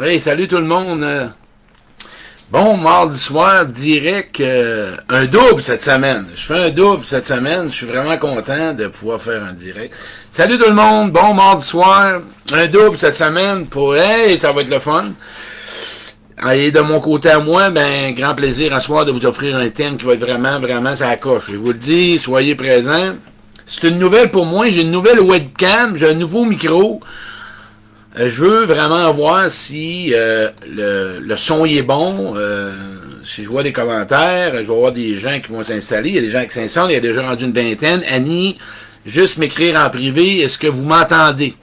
Hey, salut tout le monde. Bon, mardi soir, direct, euh, un double cette semaine. Je fais un double cette semaine. Je suis vraiment content de pouvoir faire un direct. Salut tout le monde. Bon, mardi soir, un double cette semaine pour, hey, ça va être le fun. Et de mon côté à moi, ben, grand plaisir à soir de vous offrir un thème qui va être vraiment, vraiment ça coche. Je vous le dis, soyez présents. C'est une nouvelle pour moi. J'ai une nouvelle webcam, j'ai un nouveau micro. Euh, je veux vraiment voir si euh, le, son est bon. Euh, si je vois des commentaires, je vais voir des gens qui vont s'installer. Il y a des gens qui s'installent, il y a déjà rendu une vingtaine. Annie, juste m'écrire en privé, est-ce que vous m'entendez?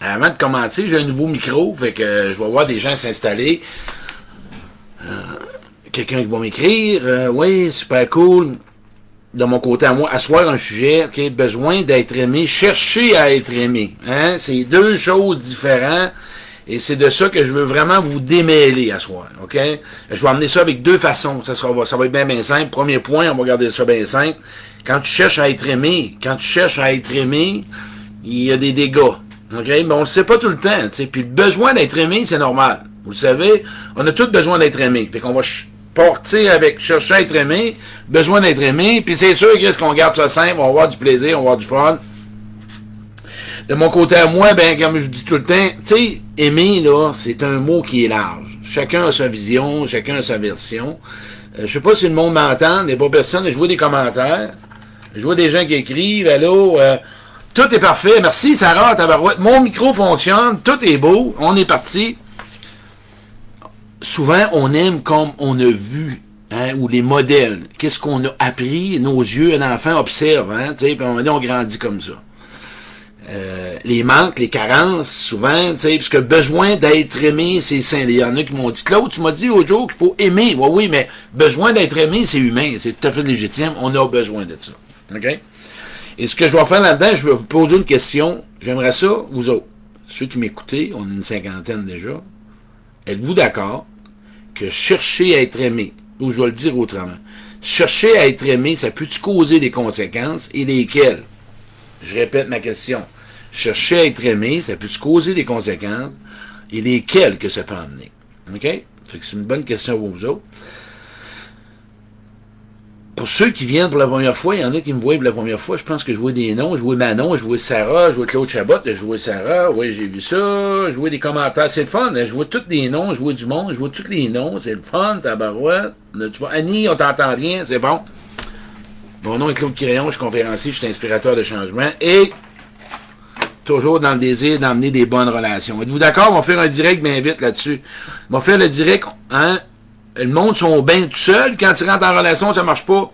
Avant de commencer, j'ai un nouveau micro, fait que je vais voir des gens s'installer. Quelqu'un qui va m'écrire, oui, super cool de mon côté à moi, asseoir un sujet, OK, besoin d'être aimé, chercher à être aimé. Hein? C'est deux choses différentes. Et c'est de ça que je veux vraiment vous démêler à soir, OK? Je vais amener ça avec deux façons. Ça, sera, ça va être bien, bien simple. Premier point, on va regarder ça bien simple. Quand tu cherches à être aimé, quand tu cherches à être aimé, il y a des dégâts. OK? Mais on le sait pas tout le temps. sais. Puis le besoin d'être aimé, c'est normal. Vous le savez, on a tous besoin d'être aimé. Fait qu'on va porter avec chercher à être aimé, besoin d'être aimé, puis c'est sûr qu'est-ce qu'on garde ça simple, on va avoir du plaisir, on va avoir du fun. De mon côté à moi, ben comme je dis tout le temps, tu sais, aimer là, c'est un mot qui est large. Chacun a sa vision, chacun a sa version. Euh, je sais pas si le monde m'entend, il n'y pas personne, je vois des commentaires, je vois des gens qui écrivent, allô, euh, tout est parfait, merci Sarah, tabarouette, mon micro fonctionne, tout est beau, on est parti souvent, on aime comme on a vu, hein, ou les modèles. Qu'est-ce qu'on a appris? Nos yeux, un enfant observe, hein, puis on, on grandit comme ça. Euh, les manques, les carences, souvent, tu sais, puisque besoin d'être aimé, c'est sain. Il y en a qui m'ont dit, Claude, tu m'as dit au qu'il faut aimer. Oui, oui, mais besoin d'être aimé, c'est humain, c'est tout à fait légitime. On a besoin de ça. OK? Et ce que je vais faire là-dedans, je vais vous poser une question. J'aimerais ça, vous autres, ceux qui m'écoutez, on est une cinquantaine déjà. Êtes-vous d'accord que chercher à être aimé, ou je vais le dire autrement, chercher à être aimé, ça peut-tu causer des conséquences et lesquelles? Je répète ma question. Chercher à être aimé, ça peut-tu causer des conséquences et lesquelles que ça peut amener? OK? c'est une bonne question pour vous autres pour ceux qui viennent pour la première fois, il y en a qui me voient pour la première fois. Je pense que je vois des noms. Je vois Manon, je vois Sarah, je vois Claude Chabot, je vois Sarah. Oui, j'ai vu ça. Je vois des commentaires. C'est le fun. Hein. Je vois tous des noms. Je vois du monde. Je vois tous les noms. C'est le fun, tabarouette. Tu vois, Annie, on t'entend bien. C'est bon. Mon nom est Claude Quirion. Je suis conférencier. Je suis inspirateur de changement. Et toujours dans le désir d'emmener des bonnes relations. Êtes-vous d'accord? On va faire un direct bien vite là-dessus. On va faire le direct, hein? Le monde sont bien tout seul. Quand tu rentres en relation, ça marche pas.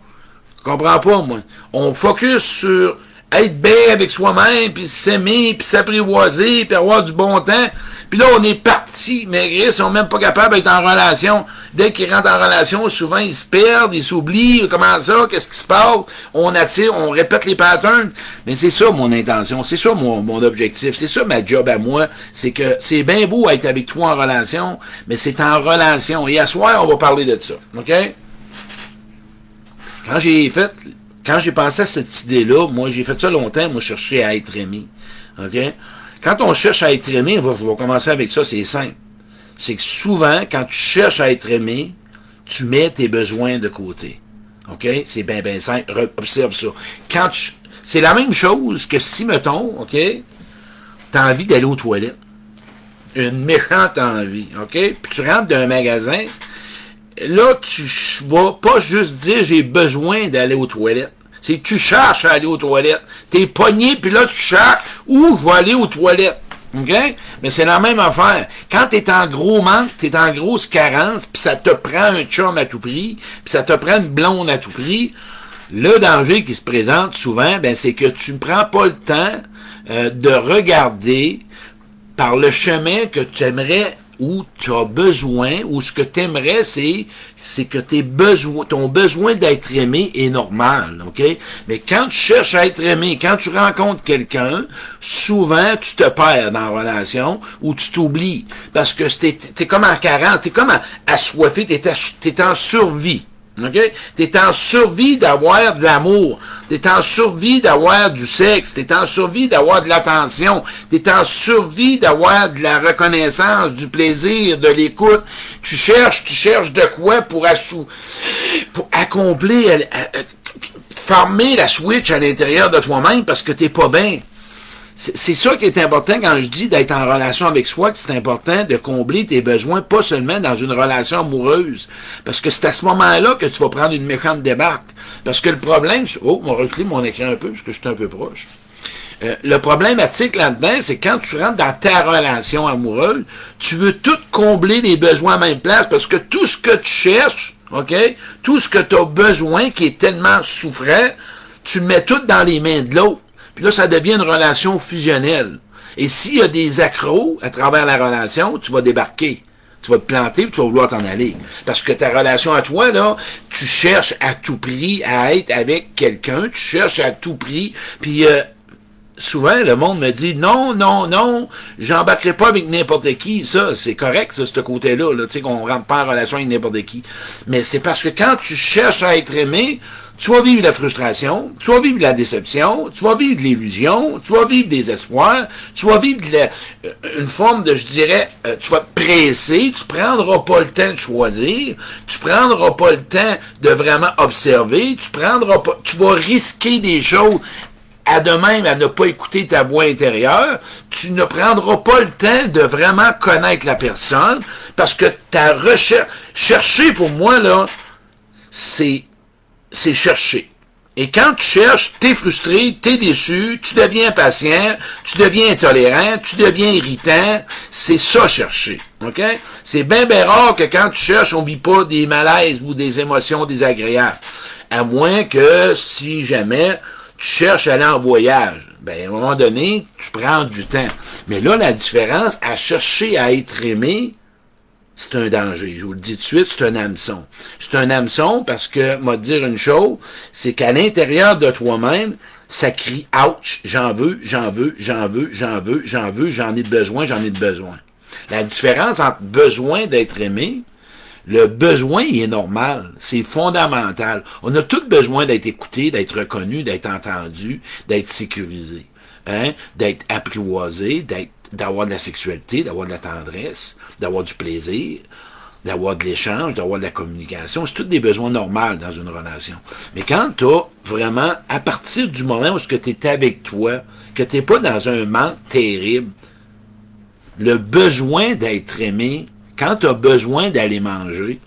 Je comprends pas, moi. On focus sur être bien avec soi-même, puis s'aimer, puis s'apprivoiser, puis avoir du bon temps. Puis là, on est parti, mais ils sont même pas capables d'être en relation. Dès qu'ils rentrent en relation, souvent, ils se perdent, ils s'oublient. Comment ça? Qu'est-ce qui se passe? On attire, on répète les patterns. Mais c'est ça, mon intention. C'est ça, mon, objectif. C'est ça, ma job à moi. C'est que c'est bien beau être avec toi en relation, mais c'est en relation. Et à soir, on va parler de ça. OK? Quand j'ai fait quand j'ai pensé à cette idée-là, moi, j'ai fait ça longtemps, moi, chercher à être aimé. OK? Quand on cherche à être aimé, on va, commencer avec ça, c'est simple. C'est que souvent, quand tu cherches à être aimé, tu mets tes besoins de côté. OK? C'est bien, bien simple. Observe ça. Quand c'est la même chose que si, mettons, OK, t'as envie d'aller aux toilettes. Une méchante envie, OK? Puis tu rentres dans un magasin, là, tu vas pas juste dire j'ai besoin d'aller aux toilettes. C'est que tu cherches à aller aux toilettes. T'es pogné, puis là, tu cherches où je vais aller aux toilettes. Mais c'est la même affaire. Quand tu es en gros manque, tu es en grosse carence, puis ça te prend un chum à tout prix, puis ça te prend une blonde à tout prix, le danger qui se présente souvent, ben, c'est que tu ne prends pas le temps euh, de regarder par le chemin que tu aimerais où tu as besoin, ou ce que tu aimerais, c'est, c'est que tes besoins, ton besoin d'être aimé est normal, OK? Mais quand tu cherches à être aimé, quand tu rencontres quelqu'un, souvent, tu te perds dans la relation ou tu t'oublies. Parce que t'es, es comme en 40, t'es comme assoiffé, t'es, es en survie. OK? Tu es en survie d'avoir de l'amour. Tu es en survie d'avoir du sexe. Tu es en survie d'avoir de l'attention. Tu es en survie d'avoir de la reconnaissance, du plaisir, de l'écoute. Tu cherches, tu cherches de quoi pour, accomplir, euh, euh, former la switch à l'intérieur de toi-même parce que tu pas bien. C'est ça qui est important quand je dis d'être en relation avec soi, que c'est important de combler tes besoins, pas seulement dans une relation amoureuse. Parce que c'est à ce moment-là que tu vas prendre une méchante débarque. Parce que le problème, oh, on recule mon écran un peu, parce que je suis un peu proche. Euh, le problématique là-dedans, c'est quand tu rentres dans ta relation amoureuse, tu veux tout combler les besoins à même place, parce que tout ce que tu cherches, OK, tout ce que tu as besoin qui est tellement souffrant, tu mets tout dans les mains de l'autre. Là, ça devient une relation fusionnelle. Et s'il y a des accros à travers la relation, tu vas débarquer. Tu vas te planter, puis tu vas vouloir t'en aller. Parce que ta relation à toi, là, tu cherches à tout prix à être avec quelqu'un, tu cherches à tout prix, puis euh, souvent, le monde me dit, non, non, non, j'embarquerai pas avec n'importe qui. Ça, c'est correct, ça, ce côté-là, là, tu sais, qu'on rentre pas en relation avec n'importe qui. Mais c'est parce que quand tu cherches à être aimé, tu vas vivre la frustration, tu vas vivre la déception, tu vas vivre l'illusion, tu vas vivre des espoirs, tu vas vivre euh, une forme de, je dirais, euh, tu vas presser, tu prendras pas le temps de choisir, tu prendras pas le temps de vraiment observer, tu prendras pas, tu vas risquer des choses à de même à ne pas écouter ta voix intérieure, tu ne prendras pas le temps de vraiment connaître la personne parce que ta recherche, chercher pour moi, là, c'est c'est chercher. Et quand tu cherches, tu es frustré, tu es déçu, tu deviens impatient, tu deviens intolérant, tu deviens irritant. C'est ça chercher. C'est bien, bien rare que quand tu cherches, on vit pas des malaises ou des émotions désagréables. À moins que, si jamais, tu cherches à aller en voyage. Ben, à un moment donné, tu prends du temps. Mais là, la différence, à chercher à être aimé, c'est un danger. Je vous le dis tout de suite, c'est un hameçon. C'est un hameçon parce que, moi, dire une chose, c'est qu'à l'intérieur de toi-même, ça crie ouch, j'en veux, j'en veux, j'en veux, j'en veux, j'en veux, j'en ai besoin, j'en ai besoin. La différence entre besoin d'être aimé, le besoin il est normal, c'est fondamental. On a tous besoin d'être écouté, d'être reconnu, d'être entendu, d'être sécurisé, hein? d'être apprivoisé, d'être d'avoir de la sexualité, d'avoir de la tendresse, d'avoir du plaisir, d'avoir de l'échange, d'avoir de la communication. C'est tous des besoins normaux dans une relation. Mais quand tu as vraiment, à partir du moment où tu es avec toi, que tu n'es pas dans un manque terrible, le besoin d'être aimé, quand tu as besoin d'aller manger,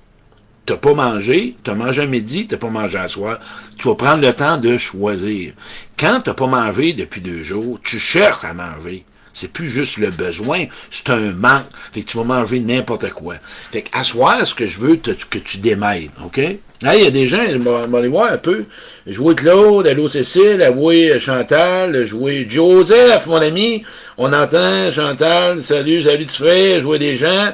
tu pas mangé, tu as mangé à midi, tu pas mangé à soir, tu vas prendre le temps de choisir. Quand tu pas mangé depuis deux jours, tu cherches à manger. C'est plus juste le besoin, c'est un manque. Fait que tu vas manger n'importe quoi. Fait que, à ce que je veux, que tu démêles, OK? Là, il y a des gens, on va aller voir un peu. Jouer Claude, Allô Cécile, jouer Chantal, jouer Joseph, mon ami. On entend Chantal, salut, salut tu fais, jouer des gens.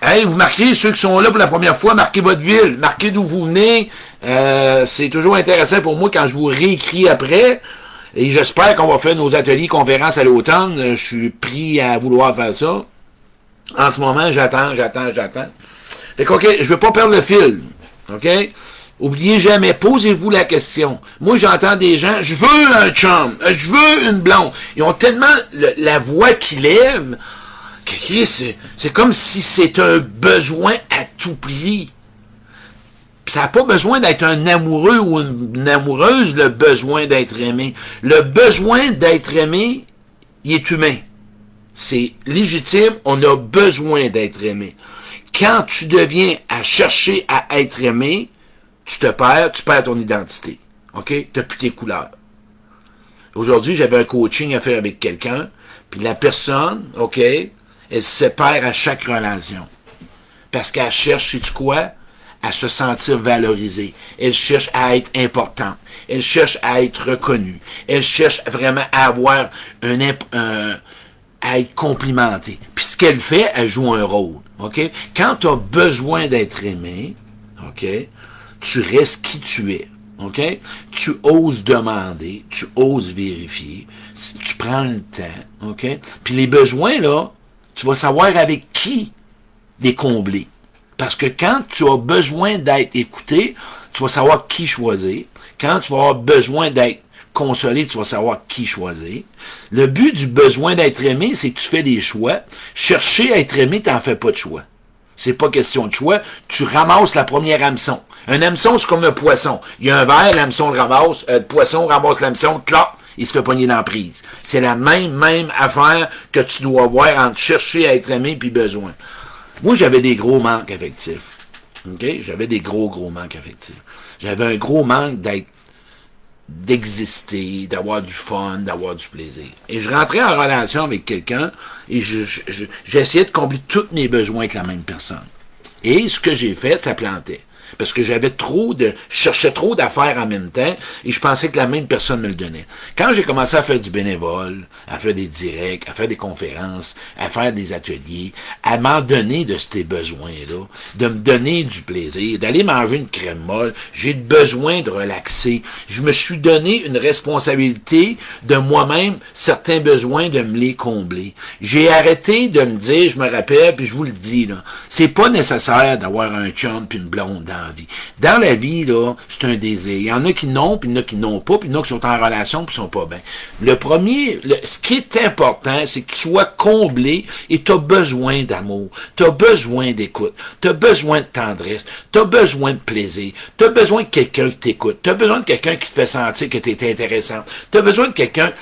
Hey, vous marquez, ceux qui sont là pour la première fois, marquez votre ville, marquez d'où vous venez. Euh, c'est toujours intéressant pour moi quand je vous réécris après. Et j'espère qu'on va faire nos ateliers conférences à l'automne. Je suis pris à vouloir faire ça. En ce moment, j'attends, j'attends, j'attends. Fait que, OK, je veux pas perdre le fil. OK? Oubliez jamais, posez-vous la question. Moi, j'entends des gens, je veux un chum, je veux une blonde. Ils ont tellement la voix qui lève que c'est comme si c'est un besoin à tout prix ça n'a pas besoin d'être un amoureux ou une, amoureuse, le besoin d'être aimé. Le besoin d'être aimé, il est humain. C'est légitime, on a besoin d'être aimé. Quand tu deviens à chercher à être aimé, tu te perds, tu perds ton identité. OK? Tu n'as plus tes couleurs. Aujourd'hui, j'avais un coaching à faire avec quelqu'un, puis la personne, OK, elle se perd à chaque relation. Parce qu'elle cherche, sais-tu quoi? À se sentir valorisée. Elle cherche à être importante. Elle cherche à être reconnue. Elle cherche vraiment à avoir un, à être complimentée. Puis ce qu'elle fait, elle joue un rôle. OK? Quand tu as besoin d'être aimé, OK? Tu restes qui tu es. OK? Tu oses demander, tu oses vérifier, tu prends le temps, OK? Puis les besoins, là, tu vas savoir avec qui les combler. Parce que quand tu as besoin d'être écouté, tu vas savoir qui choisir. Quand tu vas avoir besoin d'être consolé, tu vas savoir qui choisir. Le but du besoin d'être aimé, c'est que tu fais des choix. Chercher à être aimé, tu n'en fais pas de choix. C'est pas question de choix. Tu ramasses la première hameçon. Un hameçon, c'est comme un poisson. Il y a un verre, l'hameçon le ramasse, euh, le poisson ramasse l'hameçon, clac, il se fait pogner dans prise. C'est la même, même affaire que tu dois avoir entre chercher à être aimé puis besoin. Moi, j'avais des gros manques affectifs. J'avais des gros, gros manques affectifs. J'avais un gros manque d'être d'exister, d'avoir du fun, d'avoir du plaisir. Et je rentrais en relation avec quelqu'un et j'essayais de combler tous mes besoins avec la même personne. Et ce que j'ai fait, ça plantait parce que j'avais trop de, je cherchais trop d'affaires en même temps et je pensais que la même personne me le donnait. Quand j'ai commencé à faire du bénévole, à faire des directs, à faire des conférences, à faire des ateliers, à m'en donner de ces besoins-là, de me donner du plaisir, d'aller manger une crème molle, j'ai besoin de relaxer. Je me suis donné une responsabilité de moi-même, certains besoins de me les combler. J'ai arrêté de me dire, je me rappelle, puis je vous le dis, là, c'est pas nécessaire d'avoir un chum puis une blonde dans Dans la vie, c'est un désir. Il y en a qui n'ont, puis il y en a qui n'ont pas, puis il y en a qui sont en relation, puis sont pas bien. Le premier, ce qui est important, c'est que tu sois comblé et tu as besoin d'amour. Tu as besoin d'écoute. Tu as besoin de tendresse. Tu as besoin de plaisir. Tu as besoin de quelqu'un qui t'écoute. Tu as besoin de quelqu'un qui te fait sentir que tu es intéressant. Tu as besoin de quelqu'un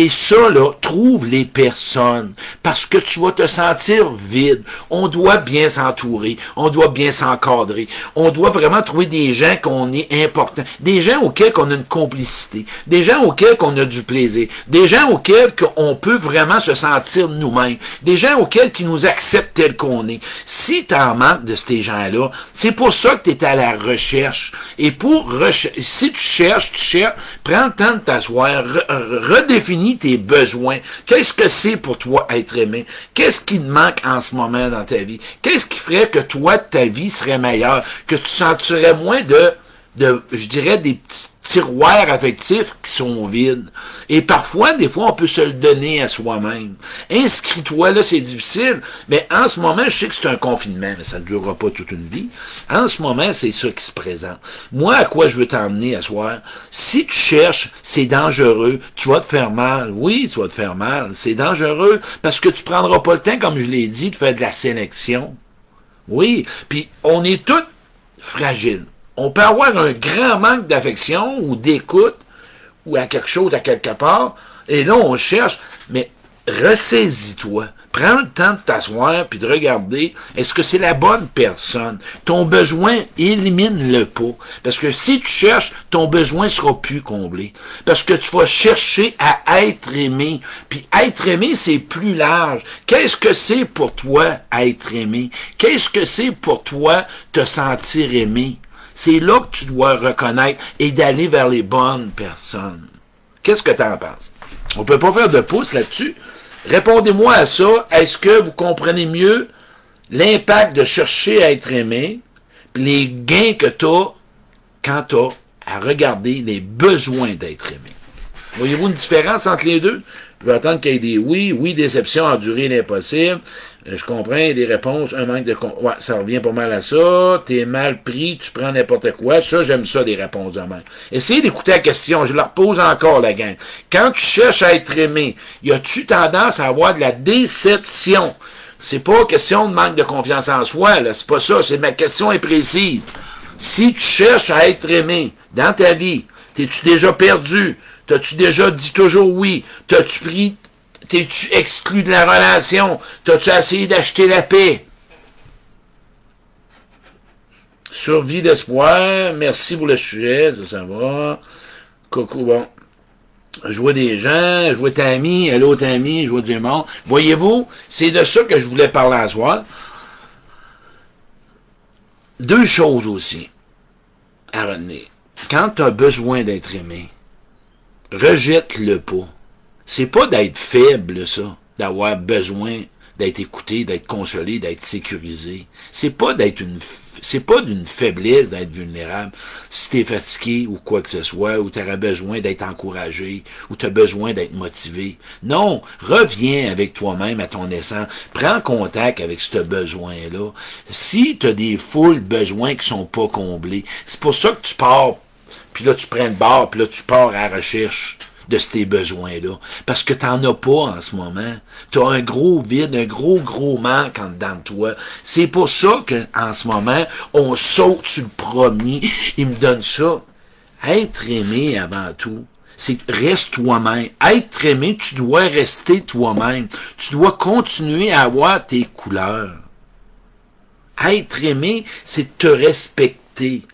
et ça, là, trouve les personnes, parce que tu vas te sentir vide. On doit bien s'entourer, on doit bien s'encadrer, on doit vraiment trouver des gens qu'on est important, des gens auxquels on a une complicité, des gens auxquels on a du plaisir, des gens auxquels on peut vraiment se sentir nous-mêmes, des gens auxquels qui nous acceptent tels qu'on est. Si tu en manques de ces gens-là, c'est pour ça que tu es à la recherche. Et pour si tu cherches, tu cherches, prends le temps de t'asseoir, redéfinis tes besoins. Qu'est-ce que c'est pour toi être aimé? Qu'est-ce qui te manque en ce moment dans ta vie? Qu'est-ce qui ferait que toi, ta vie serait meilleure? Que tu sentirais moins de de, je dirais, des petits tiroirs affectifs qui sont vides. Et parfois, des fois, on peut se le donner à soi-même. Inscris-toi, là, c'est difficile, mais en ce moment, je sais que c'est un confinement, mais ça ne durera pas toute une vie. En ce moment, c'est ça qui se présente. Moi, à quoi je veux t'emmener à soir? Si tu cherches, c'est dangereux, tu vas te faire mal. Oui, tu vas te faire mal. C'est dangereux parce que tu prendras pas le temps, comme je l'ai dit, de faire de la sélection. Oui, puis on est tous fragiles on peut avoir un grand manque d'affection ou d'écoute ou à quelque chose à quelque part, et là, on cherche, mais ressaisis-toi. Prends le temps de t'asseoir puis de regarder est-ce que c'est la bonne personne? Ton besoin, élimine-le pas. Parce que si tu cherches, ton besoin sera plus comblé. Parce que tu vas chercher à être aimé. Puis être aimé, c'est plus large. Qu'est-ce que c'est pour toi être aimé? Qu'est-ce que c'est pour toi te sentir aimé? C'est là que tu dois reconnaître et d'aller vers les bonnes personnes. Qu'est-ce que tu en penses? On peut pas faire de pouce là-dessus. Répondez-moi à ça. Est-ce que vous comprenez mieux l'impact de chercher à être aimé, les gains que tu as quand tu as à regarder les besoins d'être aimé? Voyez-vous une différence entre les deux? Je vais attendre qu'il y ait des oui, oui, déception, endurer l'impossible. Euh, je comprends, des réponses, un manque de... Ouais, ça revient pas mal à ça. T'es mal pris, tu prends n'importe quoi. Ça, j'aime ça, des réponses de même. Essayez d'écouter la question. Je la repose encore, la gang. Quand tu cherches à être aimé, y a-tu tendance à avoir de la déception? C'est pas question de manque de confiance en soi, là. C'est pas ça. C'est ma question est précise. Si tu cherches à être aimé dans ta vie, t'es-tu déjà perdu? T'as-tu déjà dit toujours oui? T'as-tu pris, t'es-tu exclu de la relation? T'as-tu essayé d'acheter la paix? Survie d'espoir, merci pour le sujet, ça, ça va. Coucou, bon. Je vois des gens, je vois ta amie, l'autre amie, je vois du monde. Voyez-vous, c'est de ça que je voulais parler à soir. Deux choses aussi à retenir. Quand tu as besoin d'être aimé, rejette-le pas. C'est pas d'être faible, ça, d'avoir besoin d'être écouté, d'être consolé, d'être sécurisé. C'est pas d'être une c'est pas d'une faiblesse d'être vulnérable. Si t'es fatigué ou quoi que ce soit, ou t'aurais besoin d'être encouragé, ou t'as besoin d'être motivé. Non, reviens avec toi-même à ton essence. Prends contact avec ce besoin-là. Si t'as des foules besoins qui sont pas comblés, c'est pour ça que tu pars, puis là tu prends le bar, puis là tu pars à la recherche de ces besoins-là. Parce que t'en as pas en ce moment. Tu as un gros vide, un gros, gros manque en dedans de toi. C'est pour ça que en ce moment, on saute sur le premier. Il me donne ça. Être aimé avant tout, c'est reste toi-même. Être aimé, tu dois rester toi-même. Tu dois continuer à avoir tes couleurs. Être aimé, c'est te respecter.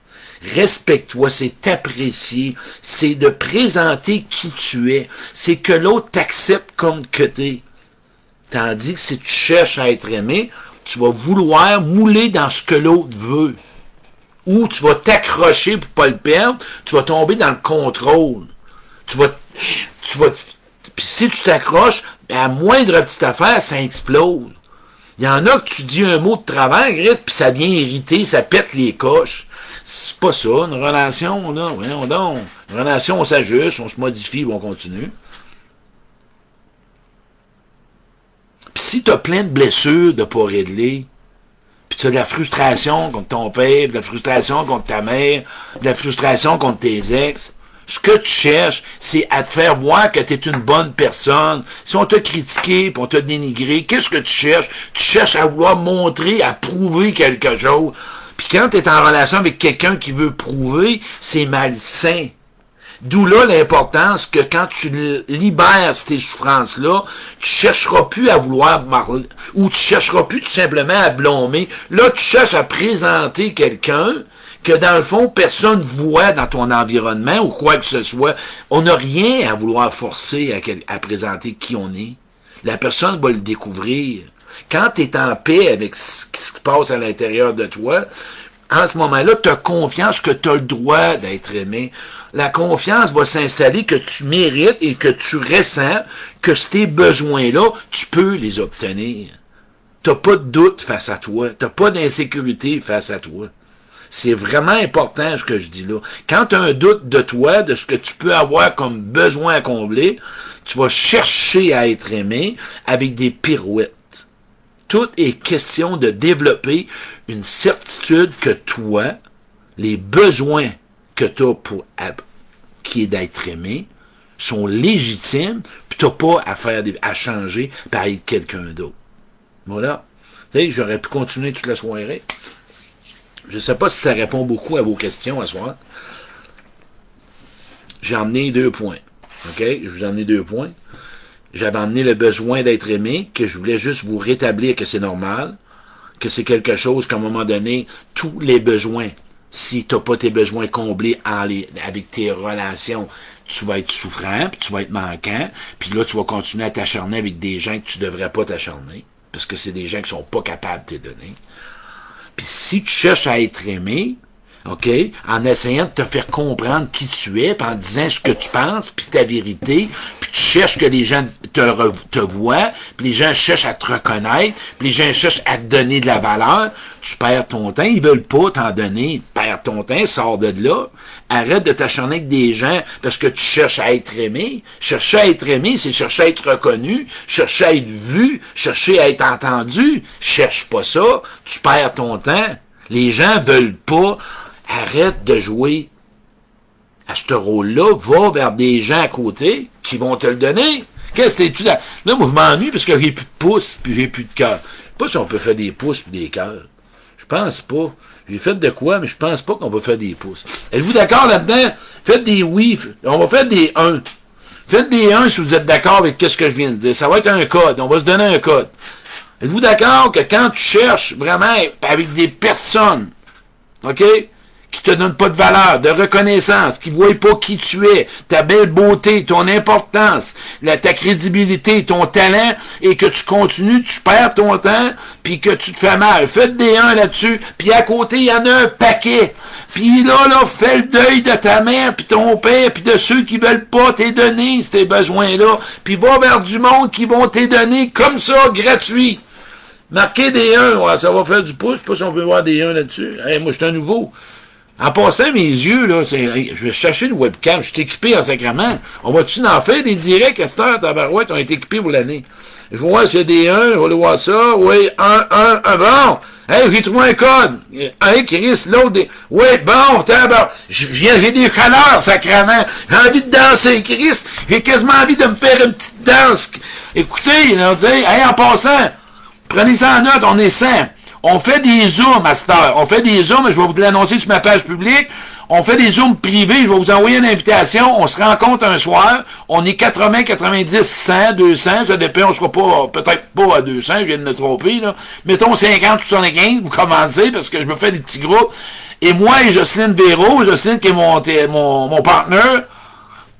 Respecte-toi, c'est t'apprécier, c'est de présenter qui tu es, c'est que l'autre t'accepte comme que t'es. Tandis que si tu cherches à être aimé, tu vas vouloir mouler dans ce que l'autre veut. Ou tu vas t'accrocher pour pas le perdre, tu vas tomber dans le contrôle. Tu vas, tu vas, puis si tu t'accroches, à moindre petite affaire, ça explose. Il y en a que tu dis un mot de travers, puis ça vient irriter, ça pète les coches. C'est pas ça, une relation, là, voyons donc. Une relation, on s'ajuste, on se modifie, on continue. Puis si t'as plein de blessures de pas régler, puis t'as de la frustration contre ton père, de la frustration contre ta mère, de la frustration contre tes ex, ce que tu cherches, c'est à te faire voir que tu es une bonne personne. Si on t'a critiqué, puis on t'a dénigré, qu'est-ce que tu cherches? Tu cherches à vouloir montrer, à prouver quelque chose. Puis quand tu es en relation avec quelqu'un qui veut prouver, c'est malsain. D'où là l'importance que quand tu libères ces souffrances-là, tu chercheras plus à vouloir ou tu chercheras plus tout simplement à blâmer. Là, tu cherches à présenter quelqu'un que dans le fond, personne voit dans ton environnement ou quoi que ce soit. On n'a rien à vouloir forcer à, présenter qui on est. La personne va le découvrir. Quand tu es en paix avec ce qui se passe à l'intérieur de toi, en ce moment-là, tu as confiance que tu as le droit d'être aimé. La confiance va s'installer que tu mérites et que tu ressens que ces besoins-là, tu peux les obtenir. Tu n'as pas de doute face à toi. Tu n'as pas d'insécurité face à toi. C'est vraiment important ce que je dis là. Quand tu as un doute de toi, de ce que tu peux avoir comme besoin à combler, tu vas chercher à être aimé avec des pirouettes. Tout est question de développer une certitude que toi, les besoins que tu as pour qui est d'être aimé sont légitimes, puis tu n'as pas à faire à changer par quelqu'un d'autre. Voilà. Tu sais, j'aurais pu continuer toute la soirée. Je ne sais pas si ça répond beaucoup à vos questions à soir. J'ai emmené deux points. OK? Je vous ai emmené deux points. J'avais emmené le besoin d'être aimé, que je voulais juste vous rétablir que c'est normal, que c'est quelque chose qu'à un moment donné, tous les besoins, si tu n'as pas tes besoins comblés avec tes relations, tu vas être souffrant, puis tu vas être manquant, puis là, tu vas continuer à t'acharner avec des gens que tu devrais pas t'acharner, parce que c'est des gens qui sont pas capables de te donner. Puis si tu cherches à être aimé, OK? En essayant de te faire comprendre qui tu es, en disant ce que tu penses, puis ta vérité, puis tu cherches que les gens te, te voient, puis les gens cherchent à te reconnaître, puis les gens cherchent à te donner de la valeur, tu perds ton temps, ils veulent pas t'en donner, perds ton temps, sors de là, arrête de t'acharner avec des gens parce que tu cherches à être aimé. Chercher à être aimé, c'est chercher à être reconnu, chercher à être vu, chercher à être entendu. Cherche pas ça, tu perds ton temps. Les gens veulent pas arrête de jouer à ce rôle-là, va vers des gens à côté qui vont te le donner. Qu'est-ce que tu là? Là, moi, je m'ennuie parce que j'ai plus de pouces puis j'ai plus de cœur. Je sais pas si on peut faire des pouces puis des cœurs. Je pense pas. J'ai fait de quoi, mais je pense pas qu'on va faire des pouces. Êtes-vous d'accord là-dedans? Faites des oui. On va faire des 1. Faites des 1 si vous êtes d'accord avec ce que je viens de dire. Ça va être un code. On va se donner un code. Êtes-vous d'accord que quand tu cherches vraiment avec des personnes, OK? Qui te donne pas de valeur, de reconnaissance, qui voit pas qui tu es, ta belle beauté, ton importance, ta crédibilité, ton talent, et que tu continues, tu perds ton temps, puis que tu te fais mal. Faites des uns là-dessus, puis à côté, il y en a un paquet. Puis là, là, fais le deuil de ta mère, puis ton père, puis de ceux qui veulent pas t'es donner ces besoins-là, puis va vers du monde qui vont t'es donner comme ça, gratuit. Marquer des 1, ça va faire du pouce, je sais pas si on peut voir des 1 là-dessus. moi, je suis un nouveau. En passant mes yeux, là, je vais chercher une webcam, je suis équipé en sacrament. On va-tu en faire des directs à cette heure, tabarouette, on est équipés pour l'année. Je vois s'il y a des 1, je vais aller voir ça. Oui, 1, 1, 1, bon. Hey, j'ai trouvé un code. Hey, Chris, l'autre, des... oui, bon, tabarouette. Je viens, j'ai des chaleurs, sacrament. J'ai envie de danser, Chris. J'ai quasiment envie de me faire une petite danse. Écoutez, on dit, hey, en passant, prenez ça en note, on est 100. On fait des zooms, Master. On fait des zooms, je vais vous l'annoncer sur ma page publique. On fait des zooms privés, je vais vous envoyer une invitation. On se rencontre un soir. On est 80, 90, 100, 200. Ça dépend, on sera pas, peut-être pas à 200, je viens de me tromper, là. Mettons 50 ou 75, vous commencez, parce que je me fais des petits groupes. Et moi et Jocelyne Véro, Jocelyne qui est mon, mon, mon partenaire,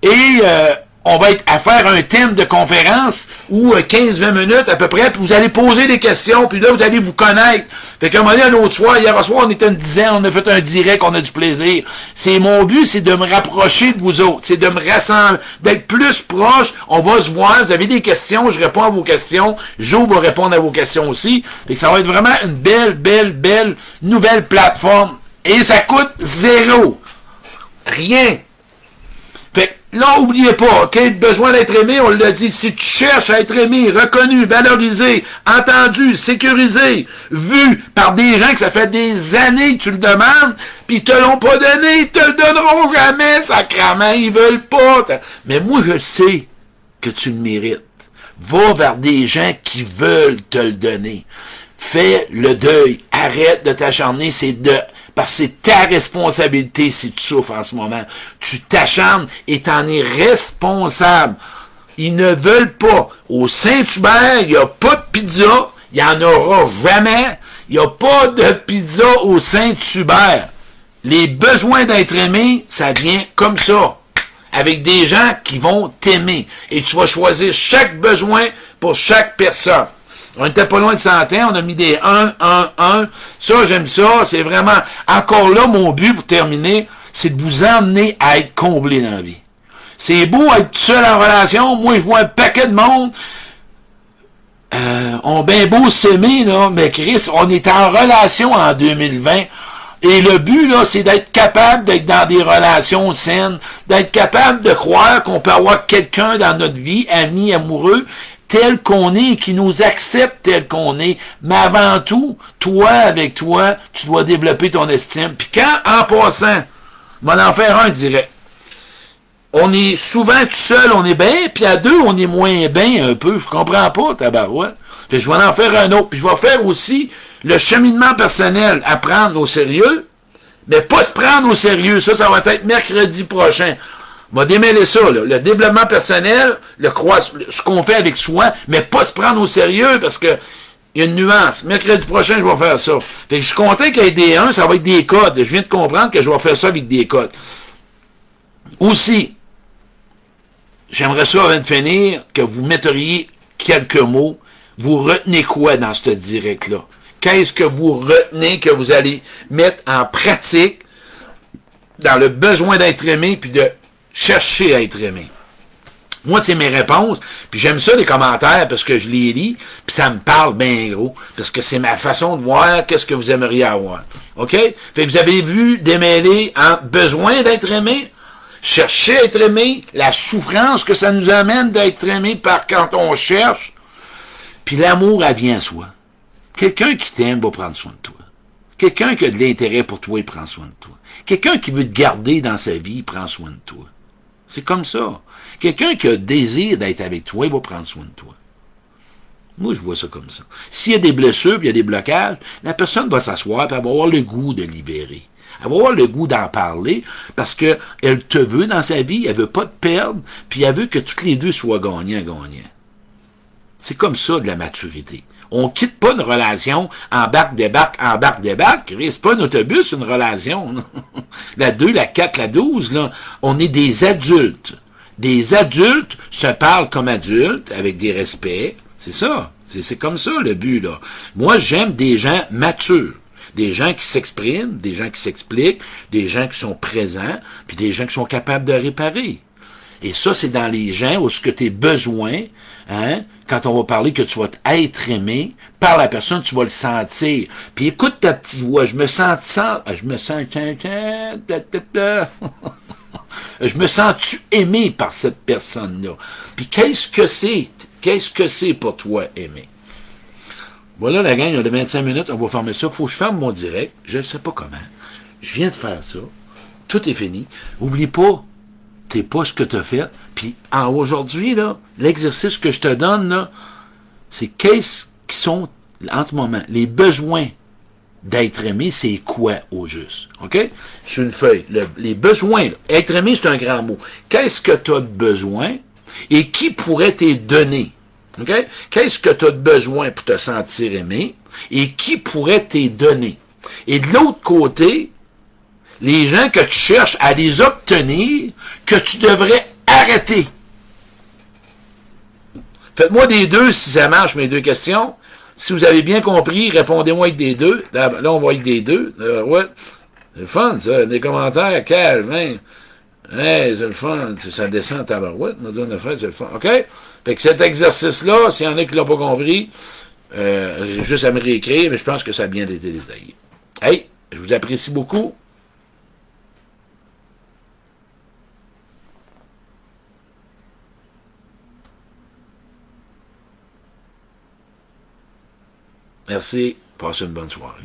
et euh, on va être à faire un thème de conférence ou 15-20 euh, minutes à peu près, puis vous allez poser des questions, puis là, vous allez vous connaître. Fait qu'à un moment donné, un soir, hier soir, on était une dizaine, on a fait un direct, on a du plaisir. C'est mon but, c'est de me rapprocher de vous autres, c'est de me rassembler, d'être plus proche, on va se voir, vous avez des questions, je réponds à vos questions, Joe va répondre à vos questions aussi. Fait que ça va être vraiment une belle, belle, belle nouvelle plateforme. Et ça coûte zéro. Rien. Là, oubliez pas, OK? Besoin d'être aimé, on l'a dit. Si tu cherches à être aimé, reconnu, valorisé, entendu, sécurisé, vu par des gens que ça fait des années que tu le demandes, puis ils te l'ont pas donné, ils te le donneront jamais, sacrament, ils veulent pas. Mais moi, je sais que tu le mérites. Va vers des gens qui veulent te le donner. Fais le deuil. Arrête de t'acharner. C'est de parce que c'est ta responsabilité si tu souffres en ce moment. Tu t'acharnes et t'en es responsable. Ils ne veulent pas. Au Saint-Hubert, il n'y a pas de pizza. Il n'y en aura jamais. Il n'y a pas de pizza au Saint-Hubert. Les besoins d'être aimé, ça vient comme ça. Avec des gens qui vont t'aimer. Et tu vas choisir chaque besoin pour chaque personne. On n'était pas loin de centaines, on a mis des 1, 1, 1. Ça, j'aime ça. C'est vraiment, encore là, mon but pour terminer, c'est de vous emmener à être comblé dans la vie. C'est beau être seul en relation. Moi, je vois un paquet de monde. Euh, on bien beau s'aimer, là, mais Chris, on est en relation en 2020. Et le but, là, c'est d'être capable d'être dans des relations saines, d'être capable de croire qu'on peut avoir quelqu'un dans notre vie, ami, amoureux, tel qu'on est, qui nous accepte tel qu'on est. Mais avant tout, toi, avec toi, tu dois développer ton estime. Puis quand, en passant, on va en faire un direct. On est souvent tout seul, on est bien, puis à deux, on est moins bien un peu. Je comprends pas, tabarouette. Je vais en faire un autre. Puis je vais faire aussi le cheminement personnel à prendre au sérieux, mais pas se prendre au sérieux. Ça, ça va être mercredi prochain va démêler ça, le développement personnel, le ce qu'on fait avec soi, mais pas se prendre au sérieux parce que il y a une nuance. Mercredi prochain, je vais faire ça. Fait que je suis content ait des 1, ça va être des codes. Je viens de comprendre que je vais faire ça avec des codes. Aussi, j'aimerais ça, avant de finir, que vous metteriez quelques mots. Vous retenez quoi dans ce direct-là? Qu'est-ce que vous retenez que vous allez mettre en pratique dans le besoin d'être aimé puis de chercher à être aimé. Moi, c'est mes réponses, puis j'aime ça les commentaires parce que je les lis, puis ça me parle bien gros, parce que c'est ma façon de voir qu'est-ce que vous aimeriez avoir. OK? Fait que vous avez vu démêler en besoin d'être aimé, chercher à être aimé, la souffrance que ça nous amène d'être aimé par quand on cherche, puis l'amour, elle vient à soi. Quelqu'un qui t'aime va prendre soin de toi. Quelqu'un qui a de l'intérêt pour toi, il prend soin de toi. Quelqu'un qui veut te garder dans sa vie, il prend soin de toi. C'est comme ça. Quelqu'un qui a désir d'être avec toi, il va prendre soin de toi. Moi, je vois ça comme ça. S'il y a des blessures, il y a des blocages, la personne va s'asseoir et avoir le goût de libérer. Elle va avoir le goût d'en parler parce qu'elle te veut dans sa vie, elle veut pas te perdre, puis elle veut que toutes les deux soient gagnants-gagnants. C'est comme ça de la maturité. On quitte pas une relation, embarque, débarque, embarque, débarque. C'est pas un autobus, une relation. la 2, la 4, la 12, là. On est des adultes. Des adultes se parlent comme adultes, avec des respects. C'est ça. C'est comme ça, le but. Moi, j'aime des gens matures. Des gens qui s'expriment, des gens qui s'expliquent, des gens qui sont présents, puis des gens qui sont capables de réparer. Et ça, c'est dans les gens où ce que tes besoins, hein, quand on va parler que tu vas être aimé par la personne, tu vas le sentir. Puis écoute ta petite voix, je me sens, je me sens, je me sens-tu aimé par cette personne-là? Puis qu'est-ce que c'est? Qu'est-ce que c'est pour toi aimer? Voilà la gang, il y a 25 minutes, on va fermer ça. Il faut que je ferme mon direct. Je ne sais pas comment. Je viens de faire ça. Tout est fini. Oublie pas, t'es pas ce que tu as fait. Puis aujourd'hui, l'exercice que je te donne, c'est qu'est-ce qui sont, en ce moment, les besoins d'être aimé, c'est quoi au juste? OK? Sur une feuille. les besoins, être aimé, c'est un grand mot. Qu'est-ce que tu as de besoin et qui pourrait t'y donner? OK? Qu'est-ce que tu as de besoin pour te sentir aimé et qui pourrait t'y donner? Et de l'autre côté, les gens que tu cherches à les obtenir, que tu devrais arrêter. Faites-moi des deux si ça marche, mes deux questions. Si vous avez bien compris, répondez-moi avec des deux. Là, on va avec des deux. Ouais. C'est le fun, ça. Des commentaires calmes, hein. Hey, c'est le fun. Ça descend à tabarouette. c'est le fun. OK? Fait que cet exercice-là, s'il y en a qui l'ont pas compris, euh, juste à me réécrire, mais je pense que ça a bien été détaillé. Hey, je vous apprécie beaucoup. Merci. Passez une bonne soirée.